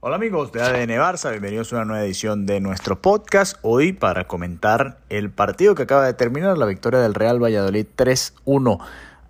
Hola amigos de ADN Barça, bienvenidos a una nueva edición de nuestro podcast. Hoy para comentar el partido que acaba de terminar, la victoria del Real Valladolid 3-1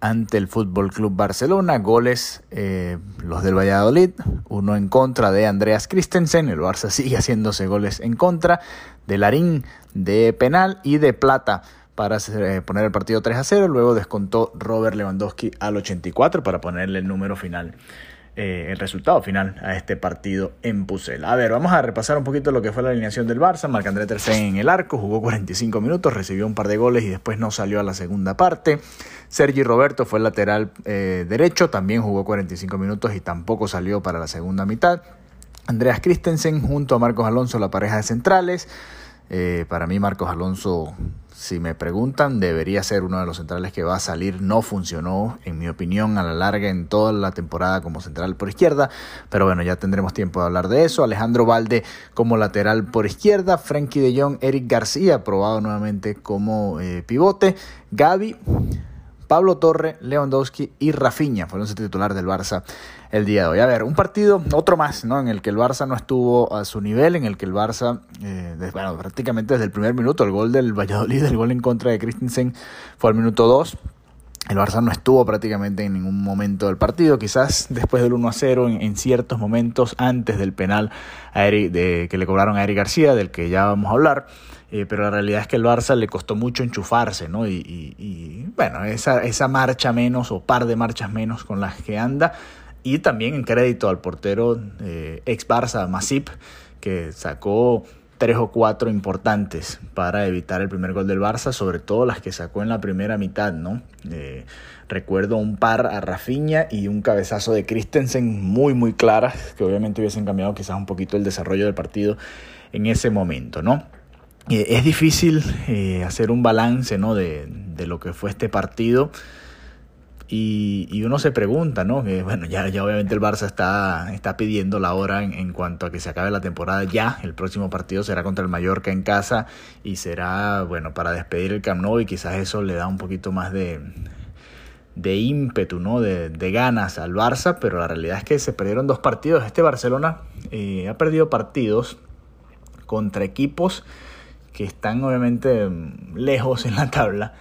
ante el Fútbol Club Barcelona. Goles eh, los del Valladolid, uno en contra de Andreas Christensen. El Barça sigue haciéndose goles en contra de Larín de penal y de Plata para eh, poner el partido 3 a 0. Luego descontó Robert Lewandowski al 84 para ponerle el número final eh, el resultado final a este partido en Pucel. A ver, vamos a repasar un poquito lo que fue la alineación del Barça. Marc-André Ter en el arco, jugó 45 minutos, recibió un par de goles y después no salió a la segunda parte. Sergi Roberto fue lateral eh, derecho, también jugó 45 minutos y tampoco salió para la segunda mitad. Andreas Christensen junto a Marcos Alonso, la pareja de centrales. Eh, para mí Marcos Alonso si me preguntan, debería ser uno de los centrales que va a salir. No funcionó, en mi opinión, a la larga en toda la temporada como central por izquierda. Pero bueno, ya tendremos tiempo de hablar de eso. Alejandro Valde como lateral por izquierda. Frankie de Jong, Eric García, probado nuevamente como eh, pivote. Gaby Pablo Torre, Lewandowski y Rafinha fueron los titular del Barça el día de hoy. A ver, un partido, otro más, ¿no? En el que el Barça no estuvo a su nivel, en el que el Barça, eh, bueno, prácticamente desde el primer minuto, el gol del Valladolid, el gol en contra de Christensen fue al minuto 2. El Barça no estuvo prácticamente en ningún momento del partido, quizás después del 1 a 0, en, ciertos momentos antes del penal de, que le cobraron a Eric García, del que ya vamos a hablar. Eh, pero la realidad es que el Barça le costó mucho enchufarse, ¿no? Y, bueno, esa, esa marcha menos o par de marchas menos con las que anda. Y también en crédito al portero eh, ex Barça, Masip, que sacó tres o cuatro importantes para evitar el primer gol del Barça, sobre todo las que sacó en la primera mitad, ¿no? Eh, recuerdo un par a Rafinha y un cabezazo de Christensen muy muy claras, que obviamente hubiesen cambiado quizás un poquito el desarrollo del partido en ese momento, ¿no? Eh, es difícil eh, hacer un balance ¿no? de, de, lo que fue este partido. Y, y uno se pregunta, ¿no? Que, bueno, ya, ya obviamente el Barça está, está pidiendo la hora en, en, cuanto a que se acabe la temporada ya. El próximo partido será contra el Mallorca en casa y será, bueno, para despedir el Camp Nou y quizás eso le da un poquito más de, de ímpetu, ¿no? De, de, ganas al Barça, pero la realidad es que se perdieron dos partidos. Este Barcelona eh, ha perdido partidos contra equipos que están obviamente lejos en la tabla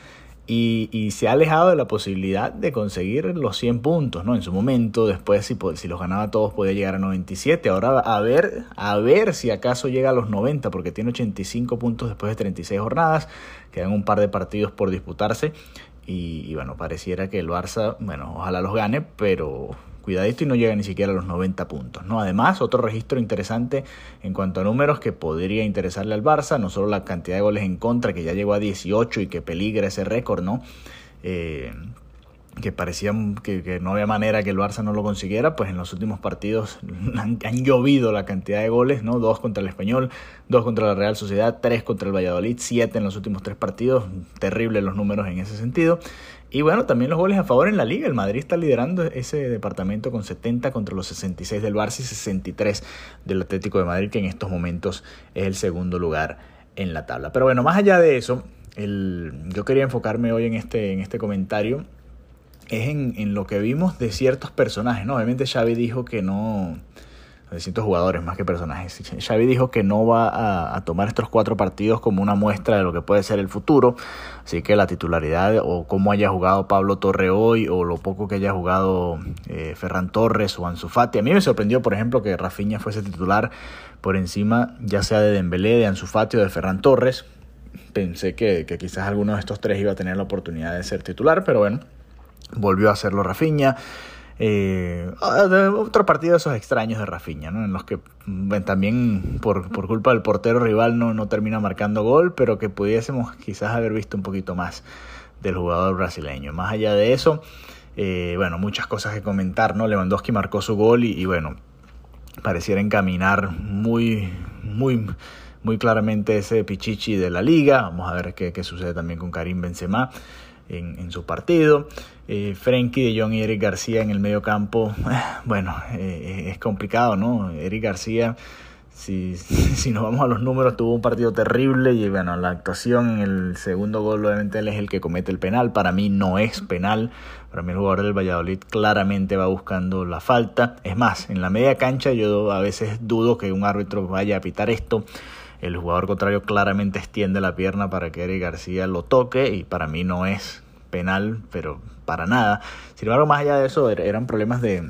y, se ha alejado de la posibilidad de conseguir los 100 puntos, ¿no? En su momento, después si, si los ganaba todos podía llegar a 97, ahora a ver, a ver si acaso llega a los 90, porque tiene 85 puntos después de 36 jornadas, quedan un par de partidos por disputarse. Y, y bueno, pareciera que el Barça, bueno, ojalá los gane, pero cuidadito y no llega ni siquiera a los 90 puntos. ¿no? Además, otro registro interesante en cuanto a números que podría interesarle al Barça, no solo la cantidad de goles en contra, que ya llegó a 18 y que peligra ese récord, ¿no? Eh, que parecía que, no había manera que el Barça no lo consiguiera, pues en los últimos partidos han, llovido la cantidad de goles, ¿no? Dos contra el Español, dos contra la Real Sociedad, tres contra el Valladolid, siete en los últimos tres partidos, terribles los números en ese sentido. Y bueno, también los goles a favor en la liga, el Madrid está liderando ese departamento con 70 contra los 66 del Barça y 63 del Atlético de Madrid, que en estos momentos es el segundo lugar en la tabla. Pero bueno, más allá de eso, el, yo quería enfocarme hoy en este, en este comentario es en, en, lo que vimos de ciertos personajes, ¿no? Obviamente Xavi dijo que no, ciertos jugadores más que personajes. Xavi dijo que no va a, tomar estos cuatro partidos como una muestra de lo que puede ser el futuro, así que la titularidad o cómo haya jugado Pablo Torre hoy o lo poco que haya jugado eh, Ferran Torres o Ansu Fati. A mí me sorprendió, por ejemplo, que Rafinha fuese titular por encima ya sea de Dembélé, de Ansu Fati o de Ferran Torres. Pensé que, que quizás alguno de estos tres iba a tener la oportunidad de ser titular, pero bueno, volvió a hacerlo Rafinha. Eh, otro partido de esos extraños de Rafinha, ¿no? en los que también por, por, culpa del portero rival no, no termina marcando gol, pero que pudiésemos quizás haber visto un poquito más del jugador brasileño. Más allá de eso, eh, bueno, muchas cosas que comentar, ¿no? Lewandowski marcó su gol y, y bueno, pareciera encaminar muy, muy, muy claramente ese pichichi de la liga. Vamos a ver qué, qué sucede también con Karim Benzema en, su partido. Eh, Frenkie de Jong y Eric García en el medio campo, bueno, eh, es complicado, ¿no? Eric García si, si nos vamos a los números, tuvo un partido terrible y bueno, la actuación en el segundo gol obviamente él es el que comete el penal. Para mí no es penal. Para mí el jugador del Valladolid claramente va buscando la falta. Es más, en la media cancha yo a veces dudo que un árbitro vaya a pitar esto. El jugador contrario claramente extiende la pierna para que Eric García lo toque y para mí no es penal, pero para nada. Sin embargo, más allá de eso, er, eran problemas de,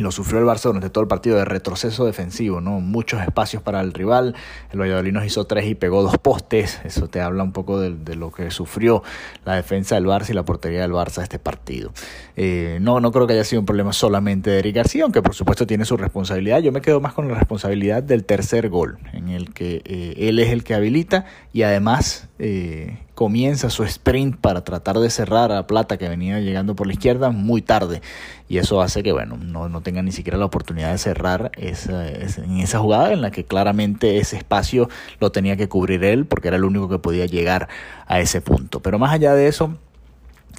lo sufrió el Barça durante todo el partido de retroceso defensivo, ¿no? Muchos espacios para el rival. El Valladolid nos hizo tres y pegó dos postes. Eso te habla un poco de, lo que sufrió la defensa del Barça y la portería del Barça este partido. Eh, no, no creo que haya sido un problema solamente de Eric García, aunque por supuesto tiene su responsabilidad. Yo me quedo más con la responsabilidad del tercer gol, en el que eh, él es el que habilita y además eh, comienza su sprint para tratar de cerrar a Plata que venía llegando por la izquierda muy tarde. Y eso hace que bueno no, no tenga ni siquiera la oportunidad de cerrar esa, en esa jugada en la que claramente ese espacio lo tenía que cubrir él porque era el único que podía llegar a ese punto. Pero más allá de eso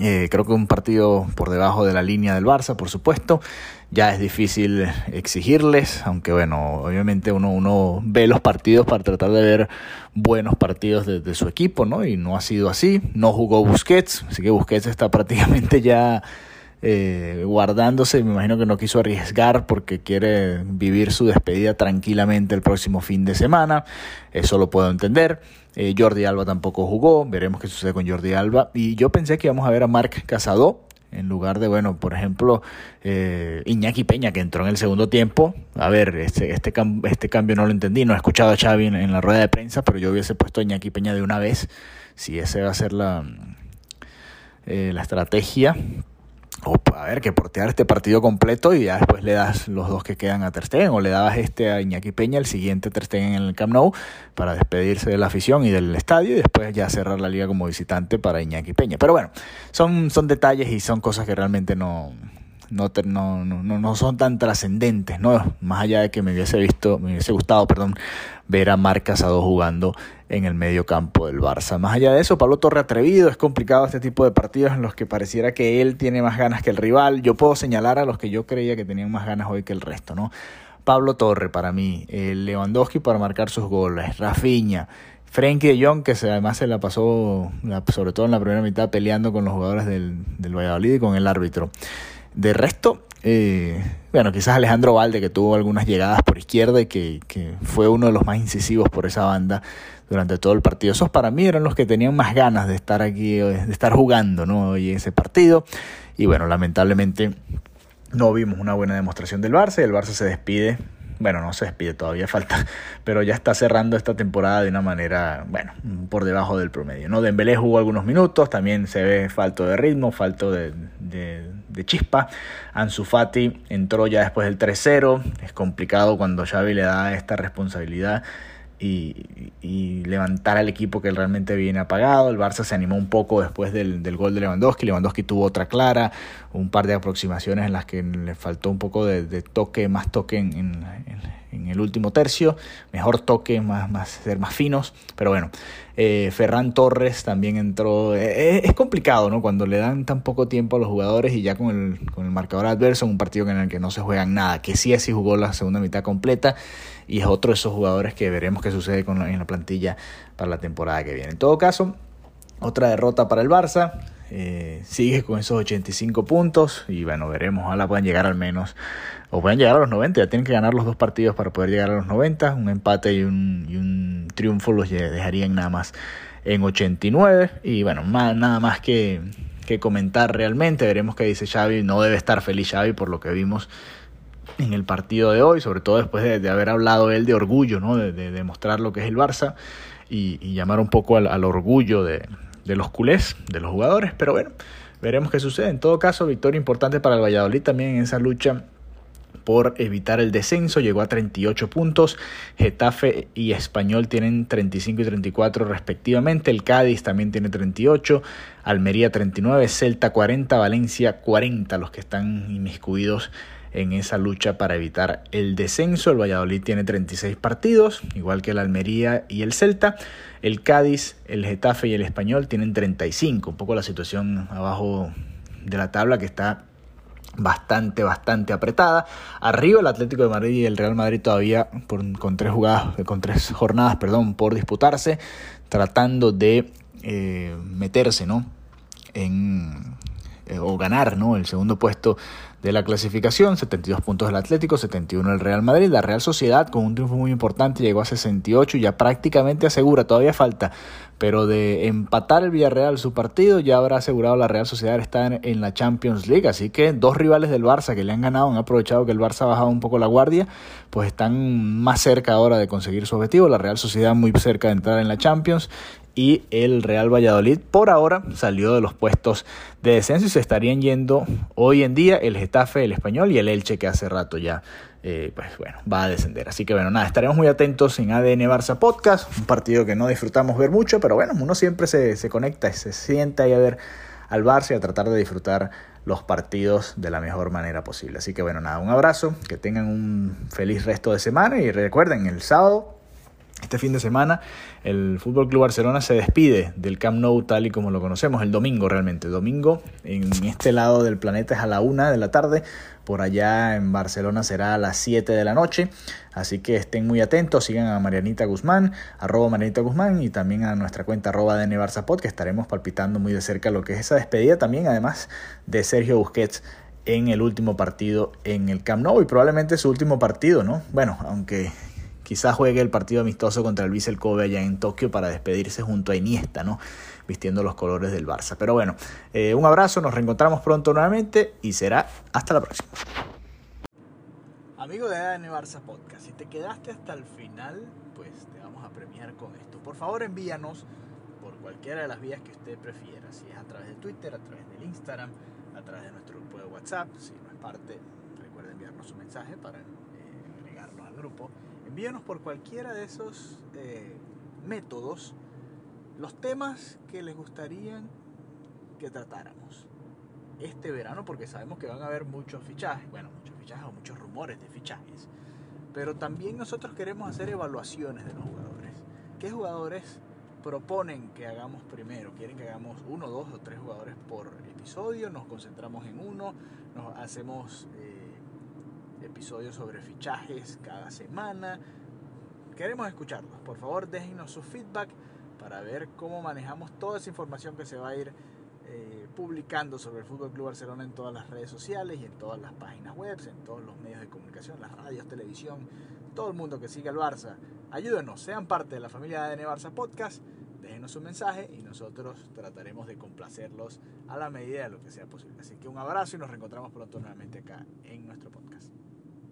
eh, creo que un partido por debajo de la línea del Barça, por supuesto. Ya es difícil exigirles, aunque bueno, obviamente uno, uno ve los partidos para tratar de ver buenos partidos de, su equipo, ¿no? Y no ha sido así. No jugó Busquets, así que Busquets está prácticamente ya eh, guardándose. Me imagino que no quiso arriesgar porque quiere vivir su despedida tranquilamente el próximo fin de semana. Eso lo puedo entender. Eh, Jordi Alba tampoco jugó, veremos qué sucede con Jordi Alba. Y yo pensé que íbamos a ver a Marc Casado en lugar de, bueno, por ejemplo, eh, Iñaki Peña, que entró en el segundo tiempo. A ver, este, este, este cambio no lo entendí, no he escuchado a Xavi en, la rueda de prensa, pero yo hubiese puesto a Iñaki Peña de una vez, si esa va a ser la, eh, la estrategia o a ver, que portear este partido completo y ya después le das los dos que quedan a Ter Stegen, o le dabas este a Iñaki Peña, el siguiente Ter Stegen en el Camp Nou, para despedirse de la afición y del estadio, y después ya cerrar la liga como visitante para Iñaki Peña. Pero bueno, son, son detalles y son cosas que realmente no, no, no, no, no son tan trascendentes, ¿no? Más allá de que me hubiese visto, me hubiese gustado, perdón, ver a Marc Casado jugando en el medio campo del Barça. Más allá de eso, Pablo Torre atrevido, es complicado este tipo de partidos en los que pareciera que él tiene más ganas que el rival. Yo puedo señalar a los que yo creía que tenían más ganas hoy que el resto, ¿no? Pablo Torre para mí, el Lewandowski para marcar sus goles, Rafinha, Frenkie de Jong, que además se la pasó, sobre todo en la primera mitad, peleando con los jugadores del, del Valladolid y con el árbitro. De resto, eh, bueno, quizás Alejandro Valde, que tuvo algunas llegadas por izquierda y que, que, fue uno de los más incisivos por esa banda durante todo el partido. Esos para mí eran los que tenían más ganas de estar aquí, de estar jugando ¿no? hoy ese partido. Y bueno, lamentablemente no vimos una buena demostración del Barça y el Barça se despide bueno, no se despide, todavía falta, pero ya está cerrando esta temporada de una manera, bueno, por debajo del promedio. ¿no? Dembélé jugó algunos minutos, también se ve falto de ritmo, falto de, de, chispa. Ansu Fati entró ya después del 3-0, es complicado cuando Xavi le da esta responsabilidad y, levantar al equipo que realmente viene apagado. El Barça se animó un poco después del, gol de Lewandowski. Lewandowski tuvo otra clara, un par de aproximaciones en las que le faltó un poco de, toque, más toque en, el último tercio, mejor toque, más, ser más finos. Pero bueno, eh, Ferran Torres también entró. Eh, eh, es complicado, ¿no? Cuando le dan tan poco tiempo a los jugadores y ya con el, con el marcador adverso en un partido en el que no se juegan nada, que sí así jugó la segunda mitad completa y es otro de esos jugadores que veremos qué sucede con en la plantilla para la temporada que viene. En todo caso, otra derrota para el Barça. Sigue con esos 85 puntos y bueno, veremos, ojalá puedan llegar al menos, o puedan llegar a los 90, ya tienen que ganar los dos partidos para poder llegar a los 90, un empate y un, y un triunfo los dejarían nada más en 89 y bueno, más, nada más que, que comentar realmente, veremos qué dice Xavi, no debe estar feliz Xavi por lo que vimos en el partido de hoy, sobre todo después de, haber hablado él de orgullo, ¿no? de, demostrar lo que es el Barça y, llamar un poco al, orgullo de, los culés, de los jugadores, pero bueno, veremos qué sucede. En todo caso, victoria importante para el Valladolid también en esa lucha por evitar el descenso, llegó a 38 puntos, Getafe y Español tienen 35 y 34 respectivamente, el Cádiz también tiene 38, Almería 39, Celta 40, Valencia 40, los que están inmiscuidos en esa lucha para evitar el descenso. El Valladolid tiene 36 partidos, igual que el Almería y el Celta. El Cádiz, el Getafe y el Español tienen 35. Un poco la situación abajo de la tabla que está bastante, bastante apretada. Arriba el Atlético de Madrid y el Real Madrid todavía con tres jugadas, con tres jornadas, perdón, por disputarse, tratando de eh, meterse, ¿no? En, eh, o ganar, ¿no? El segundo puesto de la clasificación, 72 puntos del Atlético, 71 el Real Madrid. La Real Sociedad con un triunfo muy importante llegó a 68 y ya prácticamente asegura, todavía falta, pero de empatar el Villarreal su partido ya habrá asegurado la Real Sociedad estar en la Champions League. Así que dos rivales del Barça que le han ganado han aprovechado que el Barça ha bajado un poco la guardia, pues están más cerca ahora de conseguir su objetivo. La Real Sociedad muy cerca de entrar en la Champions y el Real Valladolid por ahora salió de los puestos de descenso y se estarían yendo hoy en día el Getafe, el Español y el Elche que hace rato ya eh, pues bueno, va a descender. Así que bueno, nada, estaremos muy atentos en ADN Barça Podcast, un partido que no disfrutamos ver mucho, pero bueno, uno siempre se, se conecta y se sienta ahí a ver al Barça y a tratar de disfrutar los partidos de la mejor manera posible. Así que bueno, nada, un abrazo, que tengan un feliz resto de semana y recuerden, el sábado este fin de semana el Fútbol Club Barcelona se despide del Camp Nou tal y como lo conocemos, el domingo realmente. Domingo en este lado del planeta es a la una de la tarde, por allá en Barcelona será a las 7 de la noche. Así que estén muy atentos, sigan a Marianita Guzmán, arroba Marianita Guzmán y también a nuestra cuenta arroba de Pod, que estaremos palpitando muy de cerca lo que es esa despedida también, además de Sergio Busquets en el último partido en el Camp Nou y probablemente su último partido, ¿no? Bueno, aunque Quizás juegue el partido amistoso contra el Vissel Kobe allá en Tokio para despedirse junto a Iniesta, ¿no? Vistiendo los colores del Barça. Pero bueno, eh, un abrazo, nos reencontramos pronto nuevamente y será hasta la próxima. Amigo de ADN Barça Podcast, si te quedaste hasta el final, pues te vamos a premiar con esto. Por favor, envíanos por cualquiera de las vías que usted prefiera, si es a través de Twitter, a través del Instagram, a través de nuestro grupo de WhatsApp, si no es parte, recuerde enviarnos un mensaje para eh, agregarnos al grupo envíanos por cualquiera de esos eh, métodos los temas que les gustaría que tratáramos este verano, porque sabemos que van a haber muchos fichajes, bueno, muchos fichajes o muchos rumores de fichajes, pero también nosotros queremos hacer evaluaciones de los jugadores. ¿Qué jugadores proponen que hagamos primero? ¿Quieren que hagamos uno, dos o tres jugadores por episodio? ¿Nos concentramos en uno? ¿Nos hacemos... Eh, episodios sobre fichajes cada semana. Queremos escucharlos. Por favor, déjenos su feedback para ver cómo manejamos toda esa información que se va a ir eh, publicando sobre el Fútbol Club Barcelona en todas las redes sociales y en todas las páginas web, en todos los medios de comunicación, las radios, televisión, todo el mundo que siga al Barça. Ayúdenos, sean parte de la familia de ADN Barça Podcast, déjenos un mensaje y nosotros trataremos de complacerlos a la medida de lo que sea posible. Así que un abrazo y nos reencontramos pronto nuevamente acá en nuestro podcast.